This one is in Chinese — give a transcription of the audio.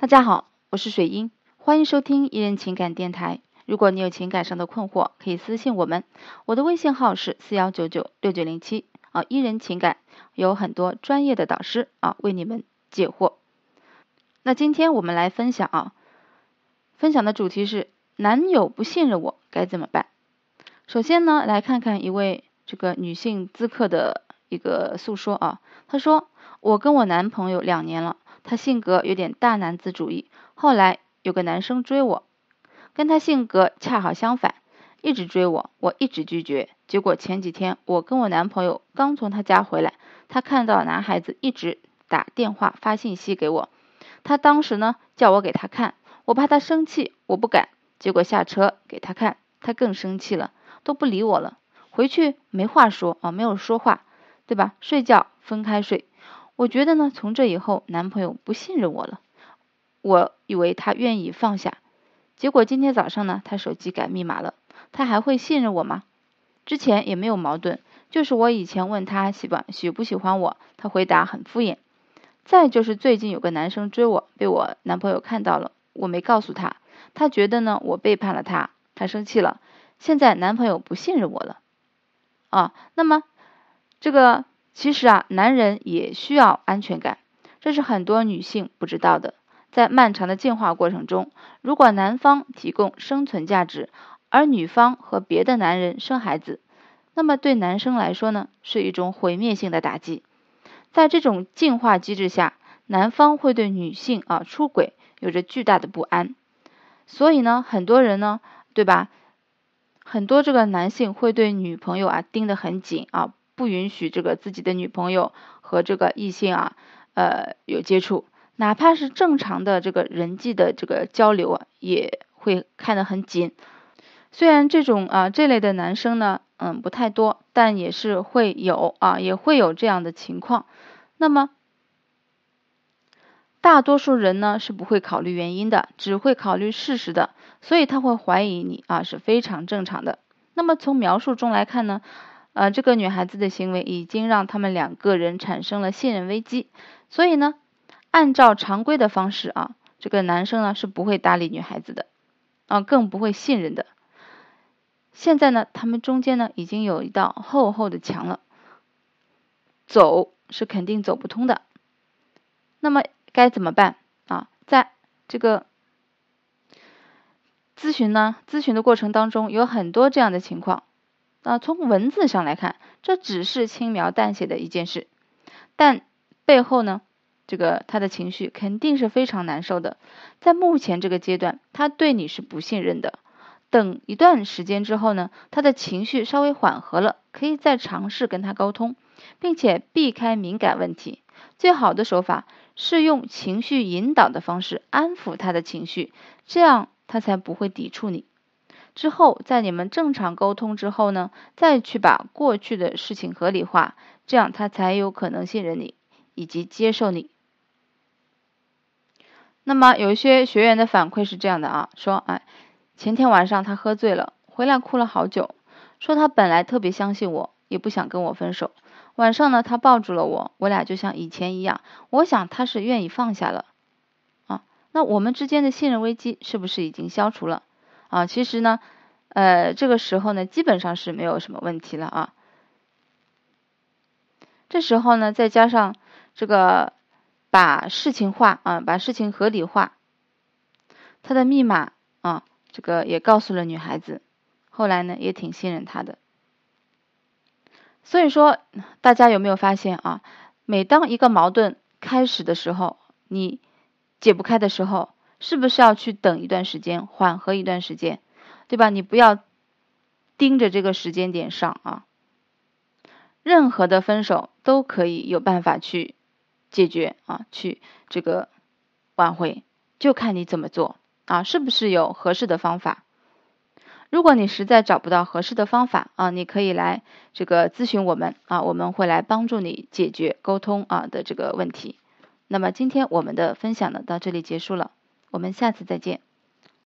大家好，我是水英，欢迎收听一人情感电台。如果你有情感上的困惑，可以私信我们，我的微信号是四幺九九六九零七啊。一人情感有很多专业的导师啊，为你们解惑。那今天我们来分享啊，分享的主题是男友不信任我该怎么办？首先呢，来看看一位这个女性咨客的一个诉说啊，她说我跟我男朋友两年了。他性格有点大男子主义，后来有个男生追我，跟他性格恰好相反，一直追我，我一直拒绝。结果前几天我跟我男朋友刚从他家回来，他看到男孩子一直打电话发信息给我，他当时呢叫我给他看，我怕他生气，我不敢。结果下车给他看，他更生气了，都不理我了。回去没话说啊，没有说话，对吧？睡觉分开睡。我觉得呢，从这以后，男朋友不信任我了。我以为他愿意放下，结果今天早上呢，他手机改密码了。他还会信任我吗？之前也没有矛盾，就是我以前问他喜欢喜不喜欢我，他回答很敷衍。再就是最近有个男生追我，被我男朋友看到了，我没告诉他，他觉得呢我背叛了他，他生气了。现在男朋友不信任我了。啊，那么这个。其实啊，男人也需要安全感，这是很多女性不知道的。在漫长的进化过程中，如果男方提供生存价值，而女方和别的男人生孩子，那么对男生来说呢，是一种毁灭性的打击。在这种进化机制下，男方会对女性啊出轨有着巨大的不安。所以呢，很多人呢，对吧？很多这个男性会对女朋友啊盯得很紧啊。不允许这个自己的女朋友和这个异性啊，呃，有接触，哪怕是正常的这个人际的这个交流啊，也会看得很紧。虽然这种啊这类的男生呢，嗯，不太多，但也是会有啊，也会有这样的情况。那么，大多数人呢是不会考虑原因的，只会考虑事实的，所以他会怀疑你啊是非常正常的。那么从描述中来看呢？呃，这个女孩子的行为已经让他们两个人产生了信任危机，所以呢，按照常规的方式啊，这个男生呢是不会搭理女孩子的，啊，更不会信任的。现在呢，他们中间呢已经有一道厚厚的墙了，走是肯定走不通的。那么该怎么办啊？在这个咨询呢，咨询的过程当中有很多这样的情况。啊，从文字上来看，这只是轻描淡写的一件事，但背后呢，这个他的情绪肯定是非常难受的。在目前这个阶段，他对你是不信任的。等一段时间之后呢，他的情绪稍微缓和了，可以再尝试跟他沟通，并且避开敏感问题。最好的手法是用情绪引导的方式安抚他的情绪，这样他才不会抵触你。之后，在你们正常沟通之后呢，再去把过去的事情合理化，这样他才有可能信任你以及接受你。那么有一些学员的反馈是这样的啊，说哎，前天晚上他喝醉了，回来哭了好久，说他本来特别相信我，也不想跟我分手。晚上呢，他抱住了我，我俩就像以前一样。我想他是愿意放下了啊。那我们之间的信任危机是不是已经消除了？啊，其实呢，呃，这个时候呢，基本上是没有什么问题了啊。这时候呢，再加上这个把事情化啊，把事情合理化，他的密码啊，这个也告诉了女孩子，后来呢，也挺信任他的。所以说，大家有没有发现啊？每当一个矛盾开始的时候，你解不开的时候。是不是要去等一段时间，缓和一段时间，对吧？你不要盯着这个时间点上啊。任何的分手都可以有办法去解决啊，去这个挽回，就看你怎么做啊，是不是有合适的方法？如果你实在找不到合适的方法啊，你可以来这个咨询我们啊，我们会来帮助你解决沟通啊的这个问题。那么今天我们的分享呢，到这里结束了。我们下次再见。